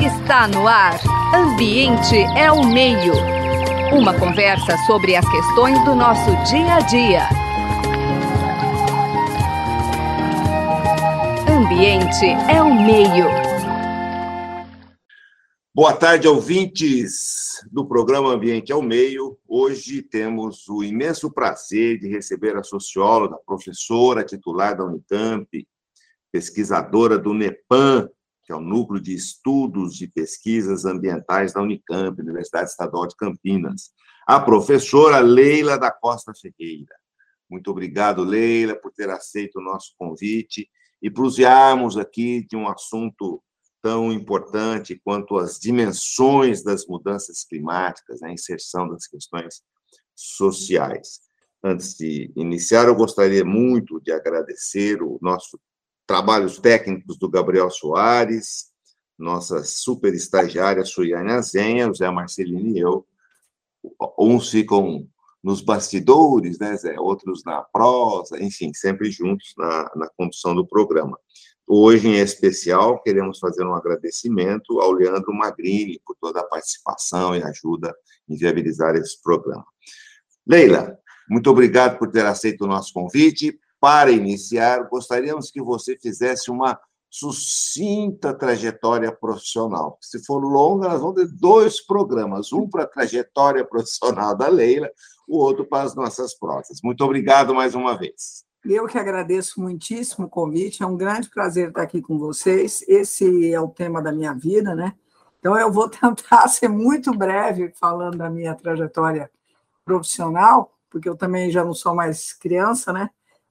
Está no ar. Ambiente é o meio. Uma conversa sobre as questões do nosso dia a dia. Ambiente é o meio. Boa tarde, ouvintes do programa Ambiente ao Meio. Hoje temos o imenso prazer de receber a socióloga, professora titular da Unicamp, pesquisadora do NEPAM, que é o Núcleo de Estudos e Pesquisas Ambientais da Unicamp, Universidade Estadual de Campinas, a professora Leila da Costa Ferreira. Muito obrigado, Leila, por ter aceito o nosso convite e prusiarmos aqui de um assunto tão importante quanto as dimensões das mudanças climáticas, a inserção das questões sociais. Antes de iniciar, eu gostaria muito de agradecer o nosso trabalhos técnicos do Gabriel Soares, nossa super estagiária Suiane Azenha, o Zé Marcelino e eu. Uns ficam nos bastidores, né, Zé? Outros na prosa, enfim, sempre juntos na, na condução do programa. Hoje, em especial, queremos fazer um agradecimento ao Leandro Magrini por toda a participação e ajuda em viabilizar esse programa. Leila, muito obrigado por ter aceito o nosso convite. Para iniciar, gostaríamos que você fizesse uma sucinta trajetória profissional. Se for longa, nós vamos ter dois programas, um para a trajetória profissional da Leila, o outro para as nossas prosas. Muito obrigado mais uma vez. Eu que agradeço muitíssimo o convite, é um grande prazer estar aqui com vocês. Esse é o tema da minha vida, né? Então eu vou tentar ser muito breve falando da minha trajetória profissional, porque eu também já não sou mais criança, né?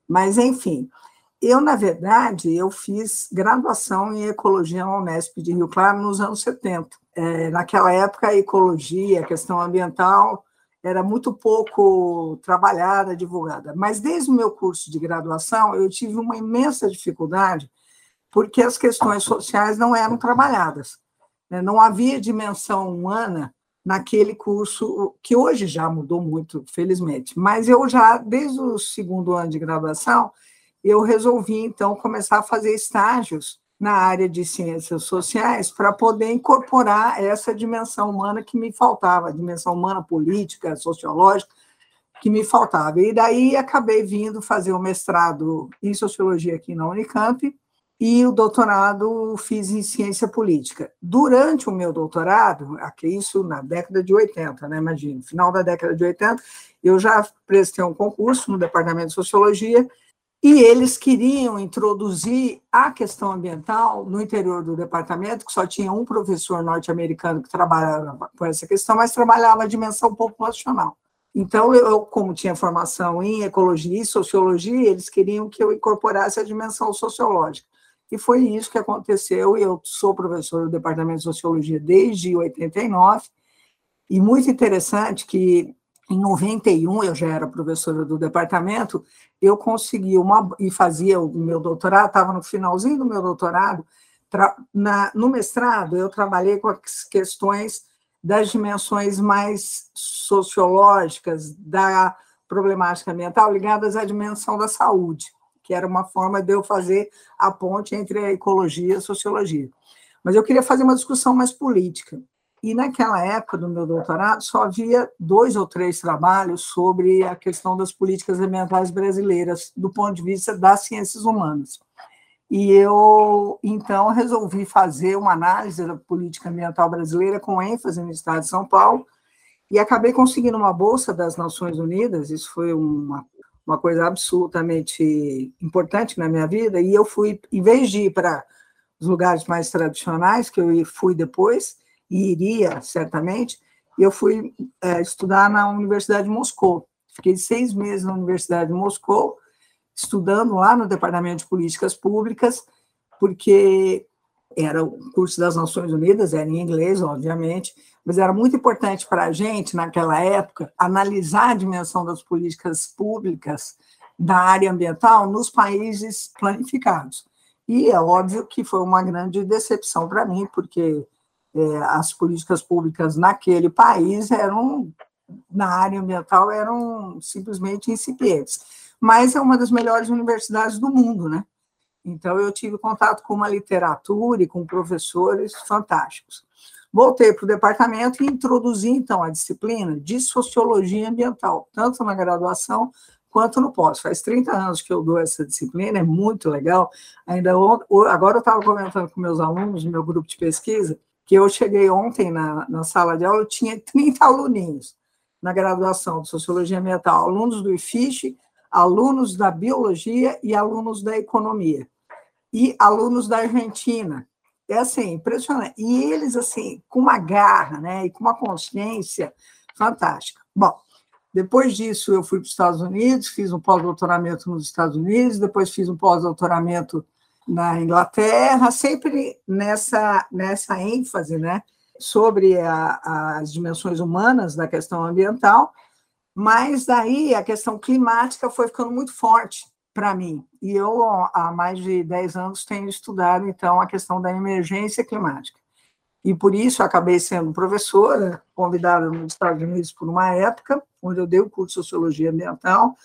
Mas, enfim, eu, na verdade, eu fiz graduação em ecologia na Unesp de Rio Claro nos anos 70. É, naquela época, a ecologia, a questão ambiental, era muito pouco trabalhada, divulgada. Mas desde o meu curso de graduação, eu tive uma imensa dificuldade, porque as questões sociais não eram trabalhadas. Né? Não havia dimensão humana naquele curso, que hoje já mudou muito, felizmente. Mas eu já, desde o segundo ano de graduação, eu resolvi, então, começar a fazer estágios na área de ciências sociais para poder incorporar essa dimensão humana que me faltava, a dimensão humana política, sociológica, que me faltava. E daí acabei vindo fazer o mestrado em sociologia aqui na Unicamp, e o doutorado fiz em ciência política. Durante o meu doutorado, isso na década de 80, né, imagina, final da década de 80, eu já prestei um concurso no departamento de sociologia e eles queriam introduzir a questão ambiental no interior do departamento, que só tinha um professor norte-americano que trabalhava com essa questão, mas trabalhava a dimensão populacional. Então, eu, como tinha formação em ecologia e sociologia, eles queriam que eu incorporasse a dimensão sociológica. E foi isso que aconteceu. Eu sou professor do Departamento de Sociologia desde 89, e muito interessante que em 91 eu já era professora do departamento, eu consegui uma e fazia o meu doutorado, estava no finalzinho do meu doutorado, na, no mestrado eu trabalhei com as questões das dimensões mais sociológicas da problemática ambiental ligadas à dimensão da saúde que era uma forma de eu fazer a ponte entre a ecologia e a sociologia. Mas eu queria fazer uma discussão mais política. E naquela época do meu doutorado só havia dois ou três trabalhos sobre a questão das políticas ambientais brasileiras do ponto de vista das ciências humanas. E eu, então, resolvi fazer uma análise da política ambiental brasileira com ênfase no estado de São Paulo e acabei conseguindo uma bolsa das Nações Unidas, isso foi uma uma coisa absolutamente importante na minha vida, e eu fui, em vez de ir para os lugares mais tradicionais, que eu fui depois, e iria certamente, eu fui é, estudar na Universidade de Moscou. Fiquei seis meses na Universidade de Moscou, estudando lá no Departamento de Políticas Públicas, porque era o curso das Nações Unidas, era em inglês, obviamente, mas era muito importante para a gente, naquela época, analisar a dimensão das políticas públicas da área ambiental nos países planificados. E é óbvio que foi uma grande decepção para mim, porque é, as políticas públicas naquele país eram, na área ambiental, eram simplesmente incipientes. Mas é uma das melhores universidades do mundo, né? Então, eu tive contato com uma literatura e com professores fantásticos. Voltei para o departamento e introduzi, então, a disciplina de sociologia ambiental, tanto na graduação quanto no pós. Faz 30 anos que eu dou essa disciplina, é muito legal. Ainda agora eu estava comentando com meus alunos, no meu grupo de pesquisa, que eu cheguei ontem na, na sala de aula, eu tinha 30 aluninhos na graduação de Sociologia Ambiental, alunos do IFISH, alunos da Biologia e alunos da Economia, e alunos da Argentina. É assim, impressionante. E eles, assim, com uma garra, né, e com uma consciência fantástica. Bom, depois disso, eu fui para os Estados Unidos, fiz um pós-doutoramento nos Estados Unidos, depois fiz um pós-doutoramento na Inglaterra, sempre nessa, nessa ênfase né, sobre a, as dimensões humanas da questão ambiental, mas daí a questão climática foi ficando muito forte para mim. E eu, há mais de 10 anos, tenho estudado, então, a questão da emergência climática. E por isso acabei sendo professora, convidada nos Estados Unidos por uma época, onde eu dei o curso de Sociologia Ambiental,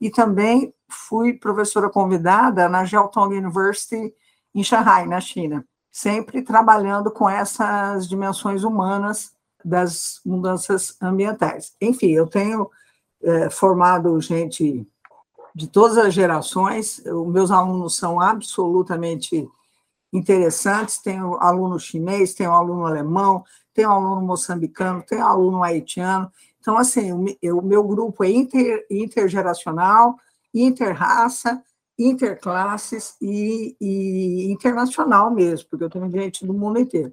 e também fui professora convidada na Jiaotong University em Shanghai, na China, sempre trabalhando com essas dimensões humanas das mudanças ambientais. Enfim, eu tenho é, formado gente de todas as gerações, os meus alunos são absolutamente interessantes, tenho aluno chinês, tenho aluno alemão, tenho aluno moçambicano, tenho aluno haitiano, então, assim, o meu grupo é inter, intergeracional, interraça, interclasses e, e, internacional mesmo, porque eu tenho gente do mundo inteiro.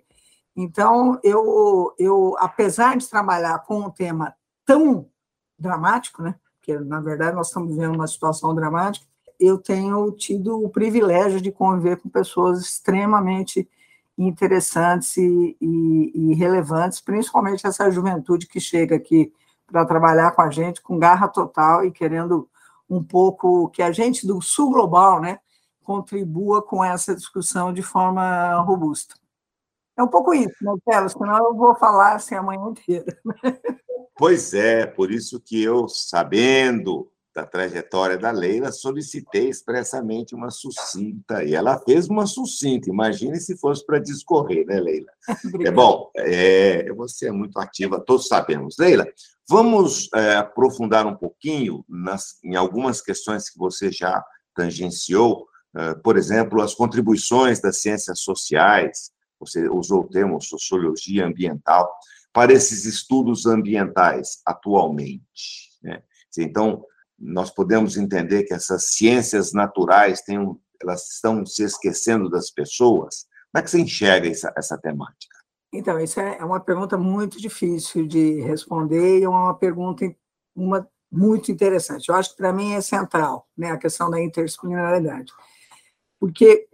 Então, eu, eu, apesar de trabalhar com um tema tão dramático, né, porque na verdade nós estamos vivendo uma situação dramática, eu tenho tido o privilégio de conviver com pessoas extremamente interessantes e, e, e relevantes, principalmente essa juventude que chega aqui para trabalhar com a gente com garra total e querendo um pouco que a gente do sul global, né, contribua com essa discussão de forma robusta. É um pouco isso, Marcelo, senão eu vou falar assim a manhã inteira. Pois é, por isso que eu, sabendo da trajetória da Leila, solicitei expressamente uma sucinta, e ela fez uma sucinta, imagine se fosse para discorrer, né, Leila? é bom, é, você é muito ativa, todos sabemos. Leila, vamos é, aprofundar um pouquinho nas, em algumas questões que você já tangenciou, é, por exemplo, as contribuições das ciências sociais, você usou o termo sociologia ambiental, para esses estudos ambientais atualmente. Né? Então, nós podemos entender que essas ciências naturais têm elas estão se esquecendo das pessoas? Como é que você enxerga essa, essa temática? Então, isso é, é uma pergunta muito difícil de responder e é uma pergunta uma, muito interessante. Eu acho que para mim é central né, a questão da interdisciplinaridade. Porque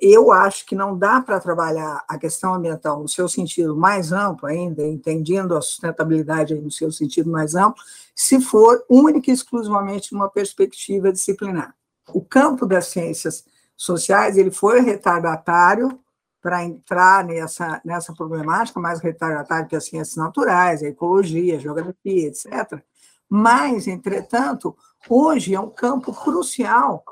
eu acho que não dá para trabalhar a questão ambiental no seu sentido mais amplo ainda, entendendo a sustentabilidade no seu sentido mais amplo, se for única e exclusivamente numa perspectiva disciplinar. O campo das ciências sociais ele foi retardatário para entrar nessa, nessa problemática, mais retardatário que as ciências naturais, a ecologia, a geografia, etc. Mas, entretanto, hoje é um campo crucial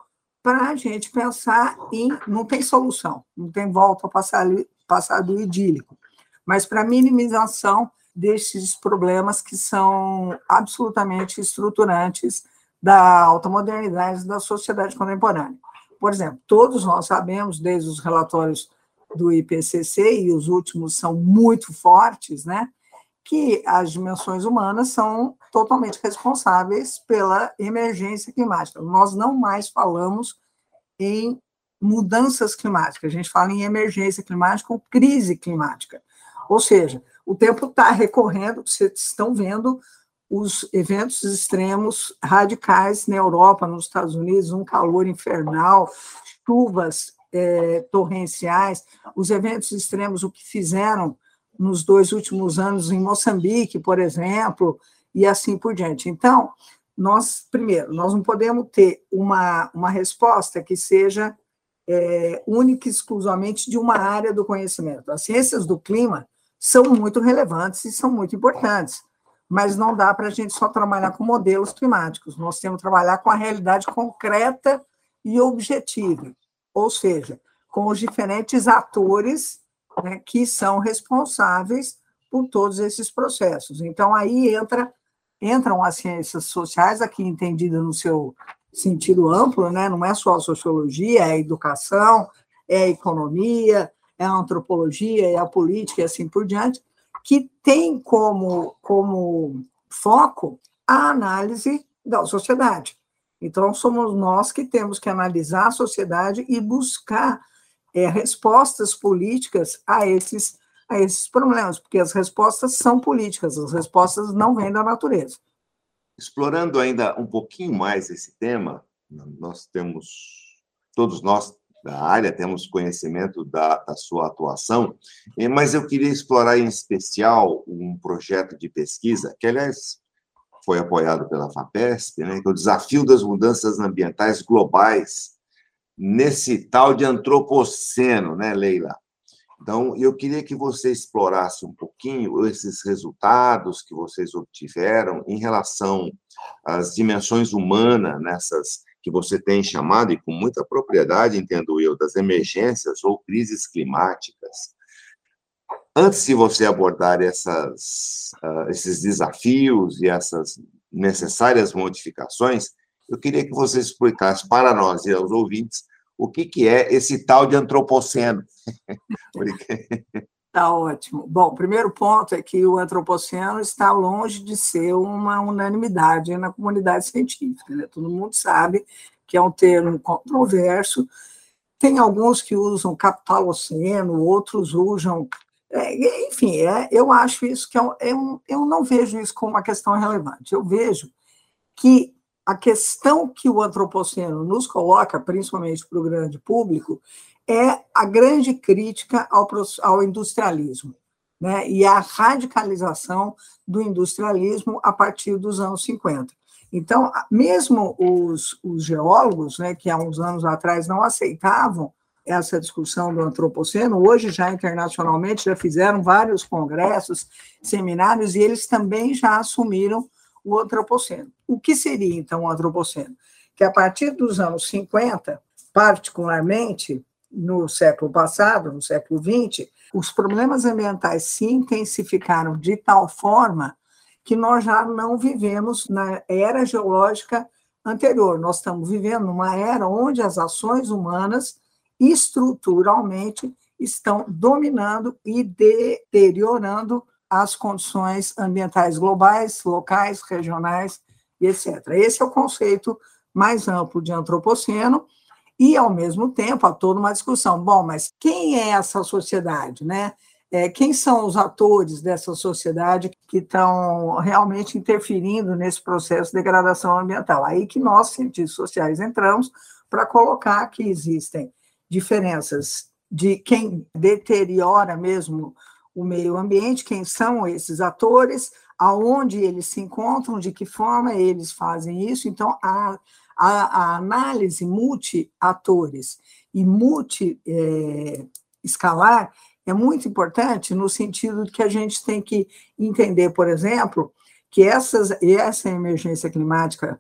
para a gente pensar em. Não tem solução, não tem volta ao passado, passado idílico, mas para minimização desses problemas que são absolutamente estruturantes da alta modernidade da sociedade contemporânea. Por exemplo, todos nós sabemos, desde os relatórios do IPCC, e os últimos são muito fortes, né, que as dimensões humanas são totalmente responsáveis pela emergência climática. Nós não mais falamos em mudanças climáticas, a gente fala em emergência climática ou crise climática. Ou seja, o tempo está recorrendo, vocês estão vendo os eventos extremos radicais na Europa, nos Estados Unidos, um calor infernal, chuvas é, torrenciais, os eventos extremos, o que fizeram nos dois últimos anos em Moçambique, por exemplo, e assim por diante. Então, nós, primeiro, nós não podemos ter uma, uma resposta que seja é, única e exclusivamente de uma área do conhecimento. As ciências do clima são muito relevantes e são muito importantes, mas não dá para a gente só trabalhar com modelos climáticos, nós temos que trabalhar com a realidade concreta e objetiva. ou seja, com os diferentes atores né, que são responsáveis por todos esses processos. Então, aí entra, entram as ciências sociais, aqui entendida no seu sentido amplo, né? não é só a sociologia, é a educação, é a economia, é a antropologia, é a política e assim por diante, que tem como, como foco a análise da sociedade. Então, somos nós que temos que analisar a sociedade e buscar é, respostas políticas a esses, a esses problemas, porque as respostas são políticas, as respostas não vêm da natureza. Explorando ainda um pouquinho mais esse tema, nós temos, todos nós da área, temos conhecimento da, da, sua atuação, eh, mas eu queria explorar em especial um projeto de pesquisa, que, aliás, foi apoiado pela FAPESP, né, que é o Desafio das Mudanças Ambientais Globais, nesse tal de antropoceno, né, Leila? Então, eu queria que você explorasse um pouquinho esses resultados que vocês obtiveram em relação às dimensões humanas nessas que você tem chamado, e com muita propriedade, entendo eu, das emergências ou crises climáticas. Antes de você abordar essas, uh, esses desafios e essas necessárias modificações, eu queria que você explicasse para nós e aos ouvintes o que, que é esse tal de antropoceno. Está ótimo. Bom, o primeiro ponto é que o antropoceno está longe de ser uma unanimidade na comunidade científica. Né? Todo mundo sabe que é um termo controverso. Tem alguns que usam capitaloceno, outros usam. É, enfim, é, eu acho isso que é, é um, eu não vejo isso como uma questão relevante. Eu vejo que a questão que o antropoceno nos coloca, principalmente para o grande público, é a grande crítica ao, ao industrialismo né, e a radicalização do industrialismo a partir dos anos 50. Então, mesmo os, os geólogos, né, que há uns anos atrás não aceitavam essa discussão do antropoceno, hoje já internacionalmente já fizeram vários congressos, seminários, e eles também já assumiram o antropoceno. O que seria, então, o antropoceno? Que a partir dos anos 50, particularmente, no século passado, no século XX, os problemas ambientais se intensificaram de tal forma que nós já não vivemos na era geológica anterior. Nós estamos vivendo numa era onde as ações humanas estruturalmente estão dominando e deteriorando as condições ambientais globais, locais, regionais e etc. Esse é o conceito mais amplo de antropoceno e, ao mesmo tempo, há toda uma discussão. Bom, mas quem é essa sociedade, né? É, quem são os atores dessa sociedade que estão realmente interferindo nesse processo de degradação ambiental? Aí que nós, cientistas sociais, entramos para colocar que existem diferenças de quem deteriora mesmo o meio ambiente, quem são esses atores, aonde eles se encontram, de que forma eles fazem isso. Então, a a, a análise multi-atores e multi-escalar é, é muito importante no sentido de que a gente tem que entender, por exemplo, que essas, essa emergência climática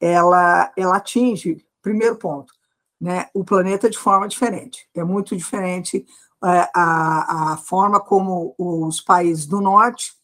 ela, ela atinge, primeiro ponto, né, o planeta de forma diferente. É muito diferente a, a forma como os países do norte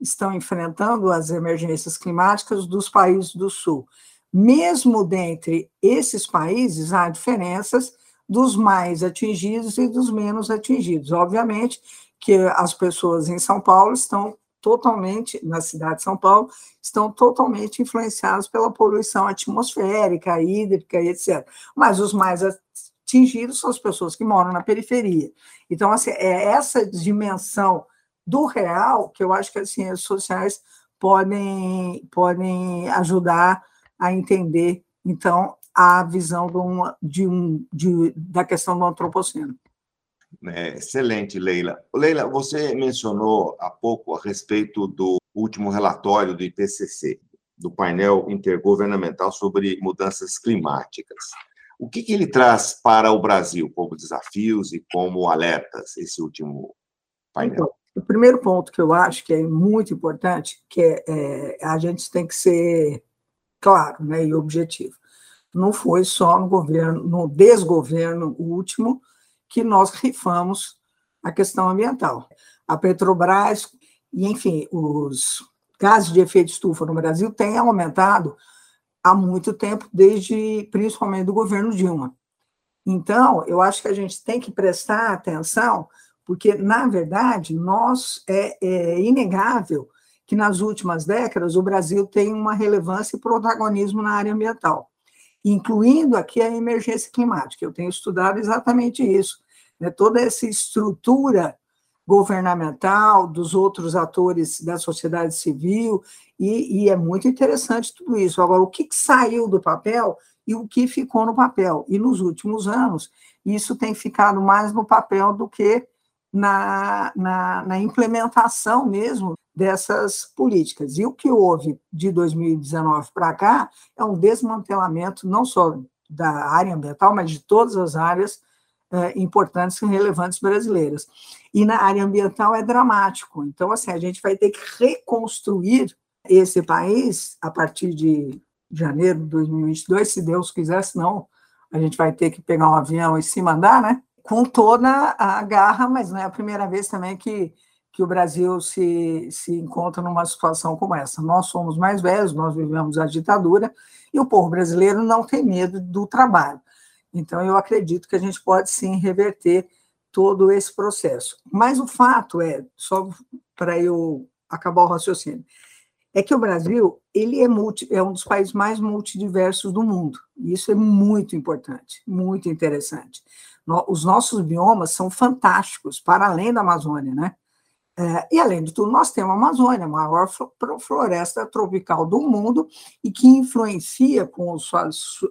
estão enfrentando as emergências climáticas dos países do sul. Mesmo dentre esses países, há diferenças dos mais atingidos e dos menos atingidos. Obviamente que as pessoas em São Paulo estão totalmente, na cidade de São Paulo, estão totalmente influenciadas pela poluição atmosférica, hídrica etc. Mas os mais atingidos são as pessoas que moram na periferia. Então, assim, é essa dimensão do real que eu acho que as ciências sociais podem, podem ajudar a entender, então, a visão de um, de um, de, da questão do antropoceno. É, excelente, Leila. Leila, você mencionou há pouco a respeito do último relatório do IPCC, do painel intergovernamental sobre mudanças climáticas. O que, que ele traz para o Brasil como desafios e como alertas, esse último painel? Então, o primeiro ponto que eu acho que é muito importante, que é, é a gente tem que ser claro né, e objetivo. não foi só no governo, no desgoverno último, que nós rifamos a questão ambiental. A Petrobras, e enfim, os gases de efeito estufa no Brasil têm aumentado há muito tempo, desde principalmente do governo Dilma. Então, eu acho que a gente tem que prestar atenção, porque, na verdade, nós é, é inegável que nas últimas décadas o Brasil tem uma relevância e protagonismo na área ambiental, incluindo aqui a emergência climática. Eu tenho estudado exatamente isso, né? toda essa estrutura governamental, dos outros atores da sociedade civil, e, e, é muito interessante tudo isso. Agora, o que, que saiu do papel e o que ficou no papel? E nos últimos anos, isso tem ficado mais no papel do que na, na, na implementação mesmo dessas políticas. E o que houve de 2019 para cá é um desmantelamento não só da área ambiental, mas de todas as áreas é, importantes e relevantes brasileiras. E na área ambiental é dramático. Então, assim, a gente vai ter que reconstruir esse país a partir de janeiro de 2022, se Deus quiser, senão a gente vai ter que pegar um avião e se mandar, né? Com toda a garra, mas não é a primeira vez também que, que o Brasil se, se encontra numa situação como essa. Nós somos mais velhos, nós vivemos a ditadura, e o povo brasileiro não tem medo do trabalho. Então, eu acredito que a gente pode sim reverter todo esse processo. Mas o fato é, só para eu acabar o raciocínio, é que o Brasil ele é, multi, é um dos países mais multidiversos do mundo. E isso é muito importante, muito interessante. os nossos biomas são fantásticos, para além da Amazônia, né? É, e, além de tudo, nós temos a Amazônia, a maior floresta tropical do mundo, e que influencia com as,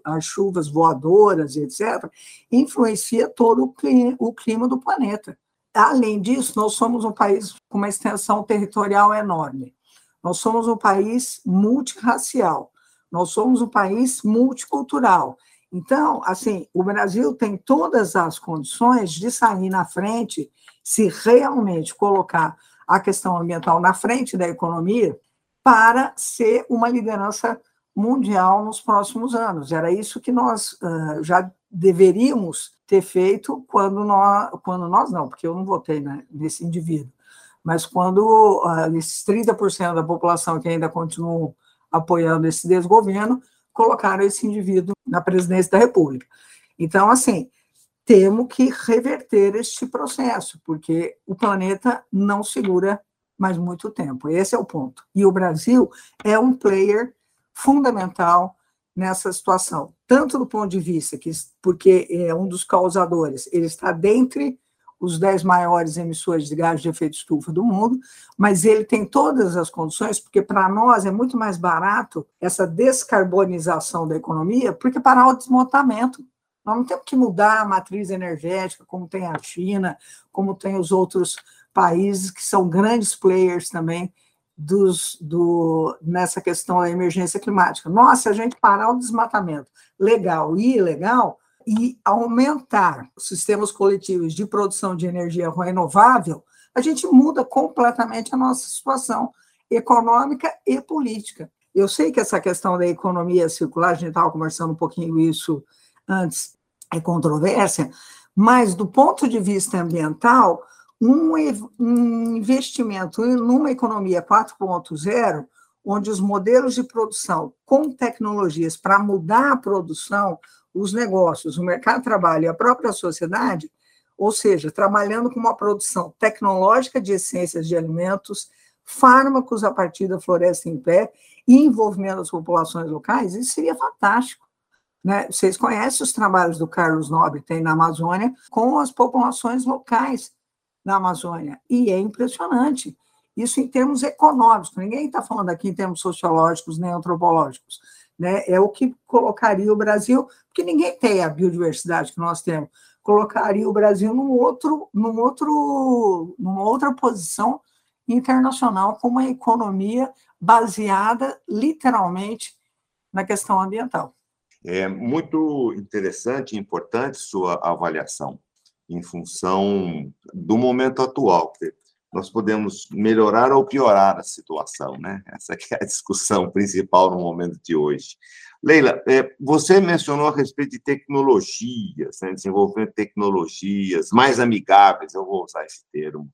as chuvas voadoras, etc., influencia todo o clima, o clima do planeta. Além disso, nós somos um país com uma extensão territorial enorme. Nós somos um país multirracial. Nós somos um país multicultural. Então, assim, o Brasil tem todas as condições de sair na frente se realmente colocar a questão ambiental na frente da economia para ser uma liderança mundial nos próximos anos. Era isso que nós uh, já deveríamos ter feito quando nós, quando nós não, porque eu não votei né, nesse indivíduo, mas quando uh, esses 30% da população que ainda continuam apoiando esse desgoverno colocaram esse indivíduo na presidência da República. Então, assim, temos que reverter este processo, porque o planeta não segura mais muito tempo. Esse é o ponto. E o Brasil é um player fundamental nessa situação, tanto do ponto de vista que, porque é um dos causadores, ele está dentre os dez maiores emissores de gás de efeito estufa do mundo, mas ele tem todas as condições, porque para nós é muito mais barato essa descarbonização da economia, porque parar o desmontamento. Nós não temos que mudar a matriz energética, como tem a China, como tem os outros países que são grandes players também dos, do, nessa questão da emergência climática. Nossa, se a gente parar o desmatamento legal e ilegal e aumentar os sistemas coletivos de produção de energia renovável, a gente muda completamente a nossa situação econômica e política. Eu sei que essa questão da economia circular, a gente estava conversando um pouquinho isso antes, é controvérsia, mas do ponto de vista ambiental, um, um investimento numa economia 4.0, onde os modelos de produção com tecnologias para mudar a produção, os negócios, o mercado de trabalho e a própria sociedade, ou seja, trabalhando com uma produção tecnológica de essências de alimentos, fármacos a partir da floresta em pé e envolvimento das populações locais, isso seria fantástico. Né? Vocês conhecem os trabalhos do Carlos Nobre, tem na Amazônia, com as populações locais na Amazônia. E é impressionante. Isso em termos econômicos, ninguém está falando aqui em termos sociológicos nem antropológicos. Né? É o que colocaria o Brasil, porque ninguém tem a biodiversidade que nós temos, colocaria o Brasil num outro, num outro, numa outra posição internacional com uma economia baseada literalmente na questão ambiental. É muito interessante e importante sua avaliação em função do momento atual. Nós podemos melhorar ou piorar a situação, né? Essa é a discussão principal no momento de hoje. Leila, é, você mencionou a respeito de tecnologias, né, desenvolvimento de tecnologias mais amigáveis, eu vou usar esse termo.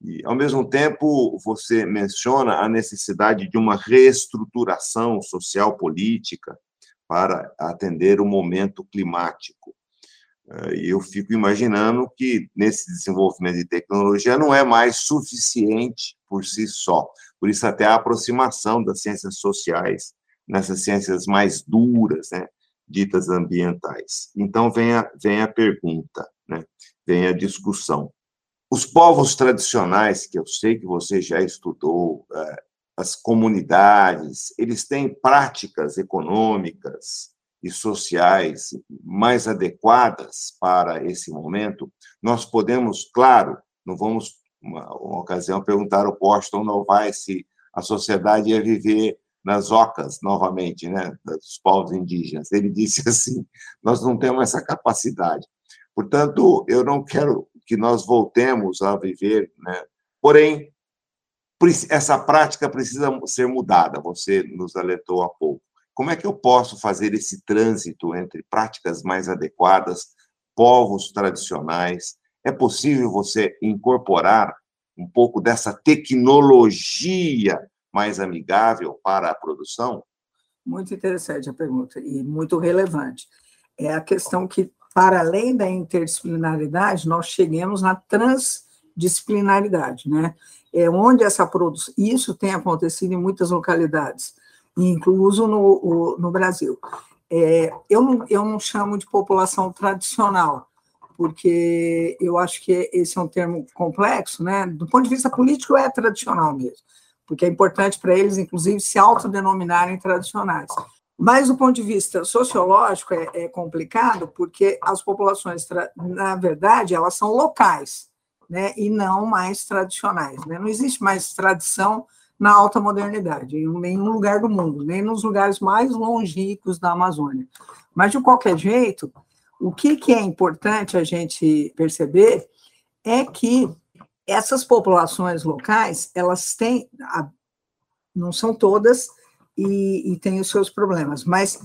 E, ao mesmo tempo, você menciona a necessidade de uma reestruturação social política para atender o momento climático. É, e eu fico imaginando que nesse desenvolvimento de tecnologia não é mais suficiente por si só. Por isso, até a aproximação das ciências sociais nessas ciências mais duras, né, ditas ambientais. Então, vem a, vem a pergunta, né, vem a discussão. Os povos tradicionais, que eu sei que você já estudou, é, as comunidades, eles têm práticas econômicas e sociais mais adequadas para esse momento. Nós podemos, claro, não vamos, uma, uma ocasião, perguntar ao Washington vai se a sociedade ia viver nas ocas, novamente, né, dos povos indígenas. Ele disse assim: nós não temos essa capacidade. Portanto, eu não quero que nós voltemos a viver, né? porém, essa prática precisa ser mudada, você nos alertou há pouco. Como é que eu posso fazer esse trânsito entre práticas mais adequadas, povos tradicionais? É possível você incorporar um pouco dessa tecnologia mais amigável para a produção? Muito interessante a pergunta e muito relevante. É a questão que, para além da interdisciplinaridade, nós cheguemos na transdisciplinaridade, né? É onde essa produção. Isso tem acontecido em muitas localidades, incluso no, no Brasil. É, eu, não, eu não chamo de população tradicional, porque eu acho que esse é um termo complexo, né? Do ponto de vista político, é tradicional mesmo porque é importante para eles, inclusive, se autodenominarem tradicionais. Mas, do ponto de vista sociológico, é, é complicado, porque as populações, na verdade, elas são locais, né, e não mais tradicionais. Né? Não existe mais tradição na alta modernidade, em nenhum lugar do mundo, nem nos lugares mais longínquos da Amazônia. Mas, de qualquer jeito, o que, que é importante a gente perceber é que essas populações locais, elas têm, não são todas, e, e têm os seus problemas, mas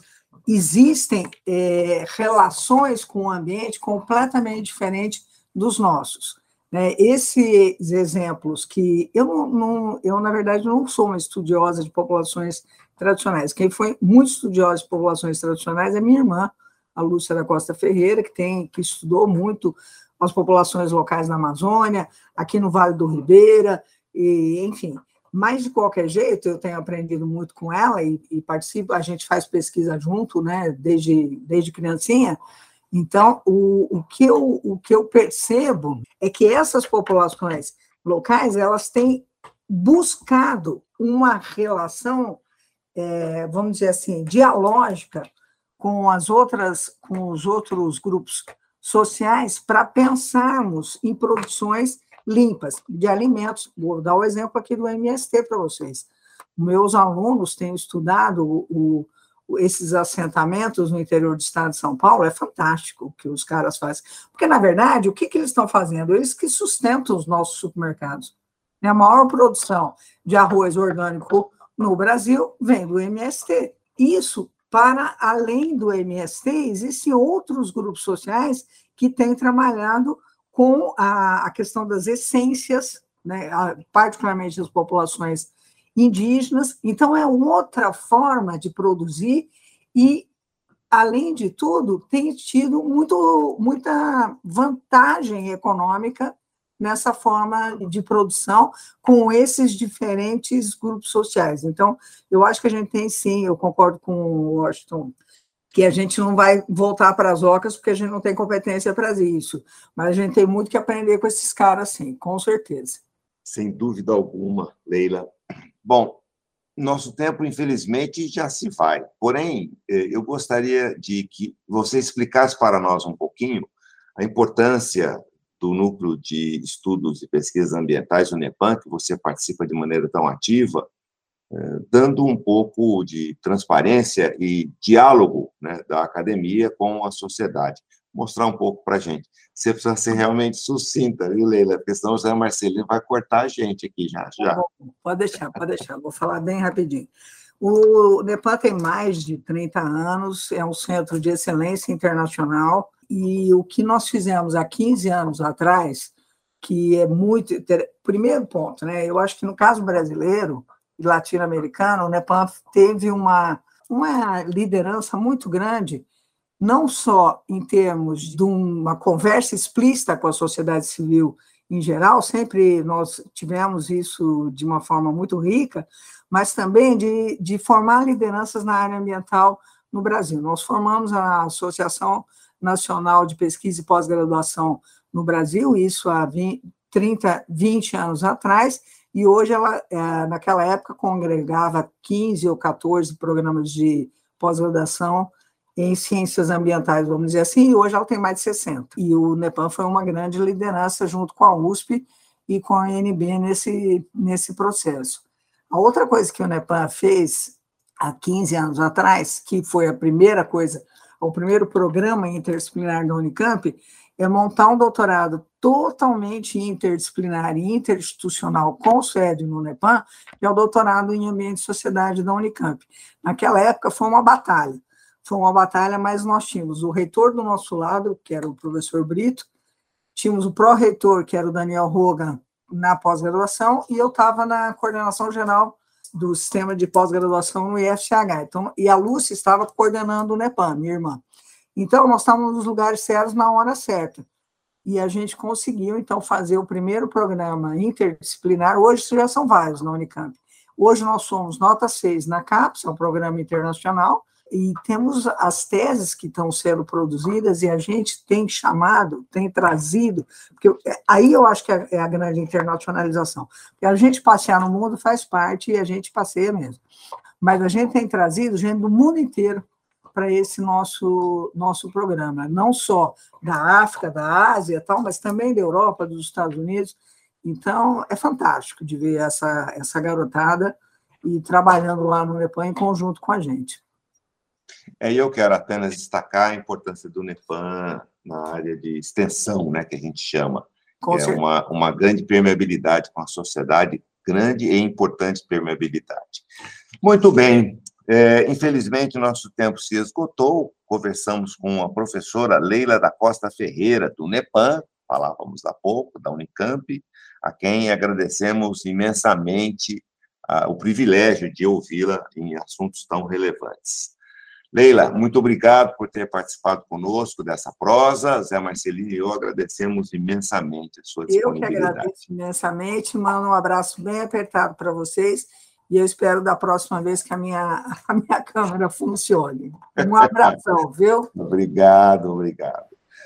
existem é, relações com o ambiente completamente diferentes dos nossos. Né? Esses exemplos que eu não, eu na verdade não sou uma estudiosa de populações tradicionais. Quem foi muito estudiosa de populações tradicionais é minha irmã, a Lúcia da Costa Ferreira, que tem que estudou muito as populações locais na Amazônia, aqui no Vale do Ribeira, e, enfim. Mas, de qualquer jeito, eu tenho aprendido muito com ela e, e participo, a gente faz pesquisa junto, né, desde, desde criancinha. Então, o, o, que eu, o que eu percebo é que essas populações locais, elas têm buscado uma relação, é, vamos dizer assim, dialógica com as outras, com os outros grupos sociais para pensarmos em produções limpas de alimentos. Vou dar o exemplo aqui do MST para vocês. Meus alunos têm estudado o, o, esses assentamentos no interior do estado de São Paulo, é fantástico o que os caras fazem. Porque, na verdade, o que, que eles estão fazendo? Eles que sustentam os nossos supermercados. A maior produção de arroz orgânico no Brasil vem do MST. Isso para além do MST, existem outros grupos sociais que têm trabalhado com a, a questão das essências, né, particularmente das populações indígenas. Então, é outra forma de produzir e, além de tudo, tem tido muito, muita vantagem econômica nessa forma de produção com esses diferentes grupos sociais. Então, eu acho que a gente tem sim, eu concordo com o Washington, que a gente não vai voltar para as ocas porque a gente não tem competência para isso, mas a gente tem muito que aprender com esses caras, sim, com certeza. Sem dúvida alguma, Leila. Bom, nosso tempo, infelizmente, já se vai. Porém, eh, eu gostaria de que você explicasse para nós um pouquinho a importância do Núcleo de Estudos e Pesquisas Ambientais, o NEPAM, que você participa de maneira tão ativa, eh, dando um pouco de transparência e diálogo né, da academia com a sociedade. Mostrar um pouco para a gente. Você precisa ser realmente sucinta, viu, Leila? Porque senão o Zé Marcelino vai cortar a gente aqui já. já. Tá pode deixar, pode deixar. Vou falar bem rapidinho. O NEPAN tem mais de 30 anos, é um centro de excelência internacional, e o que nós fizemos há 15 anos atrás, que é muito. Primeiro ponto, né? Eu acho que no caso brasileiro e latino-americano, o NEPAN teve uma, uma liderança muito grande, não só em termos de uma conversa explícita com a sociedade civil em geral, sempre nós tivemos isso de uma forma muito rica, mas também de, de formar lideranças na área ambiental no Brasil. Nós formamos a Associação Nacional de Pesquisa e Pós-Graduação no Brasil, isso há 20, 30, 20 anos atrás, e hoje ela, é, naquela época, congregava 15 ou 14 programas de pós-graduação em ciências ambientais, vamos dizer assim, e hoje ela tem mais de 60. E o NEPAM foi uma grande liderança junto com a USP e com a ANB nesse, nesse processo. A outra coisa que o NEPAM fez há 15 anos atrás, que foi a primeira coisa, o primeiro programa interdisciplinar da Unicamp, é montar um doutorado totalmente interdisciplinar e interinstitucional com sede no NEPAM, que é o doutorado em Ambiente e Sociedade da Unicamp. Naquela época foi uma batalha foi uma batalha, mas nós tínhamos o reitor do nosso lado, que era o professor Brito, tínhamos o pró-reitor, que era o Daniel Rogan, na pós-graduação, e eu estava na coordenação geral do sistema de pós-graduação no IFCH. Então, e a Lúcia estava coordenando o NEPAM, minha irmã. Então, nós estávamos nos lugares certos na hora certa. E a gente conseguiu, então, fazer o primeiro programa interdisciplinar. Hoje, já são vários na Unicamp. Hoje, nós somos nota 6 na CAPES, é um programa internacional, e temos as teses que estão sendo produzidas e a gente tem chamado, tem trazido, porque é, aí eu acho que é, é a grande internacionalização. Porque a gente passear no mundo faz parte e a gente passeia mesmo. Mas a gente tem trazido gente do mundo inteiro para esse nosso, nosso programa, não só da África, da Ásia, tal, mas também da Europa, dos Estados Unidos. Então, é fantástico de ver essa, essa garotada e trabalhando lá no Nepan em conjunto com a gente. É, eu quero apenas destacar a importância do NEPAN na área de extensão, né, que a gente chama. Com é uma, uma grande permeabilidade com a sociedade, grande e importante permeabilidade. Muito bem, é, infelizmente nosso tempo se esgotou, conversamos com a professora Leila da Costa Ferreira, do NEPAN, falávamos há pouco, da Unicamp, a quem agradecemos imensamente ah, o privilégio de ouvi-la em assuntos tão relevantes. Leila, muito obrigado por ter participado conosco dessa prosa. Zé Marcelino e eu agradecemos imensamente a sua disponibilidade. Eu que agradeço imensamente, mando um abraço bem apertado para vocês e eu espero da próxima vez que a minha, a minha câmera funcione. Um abração, viu? Obrigado, obrigado.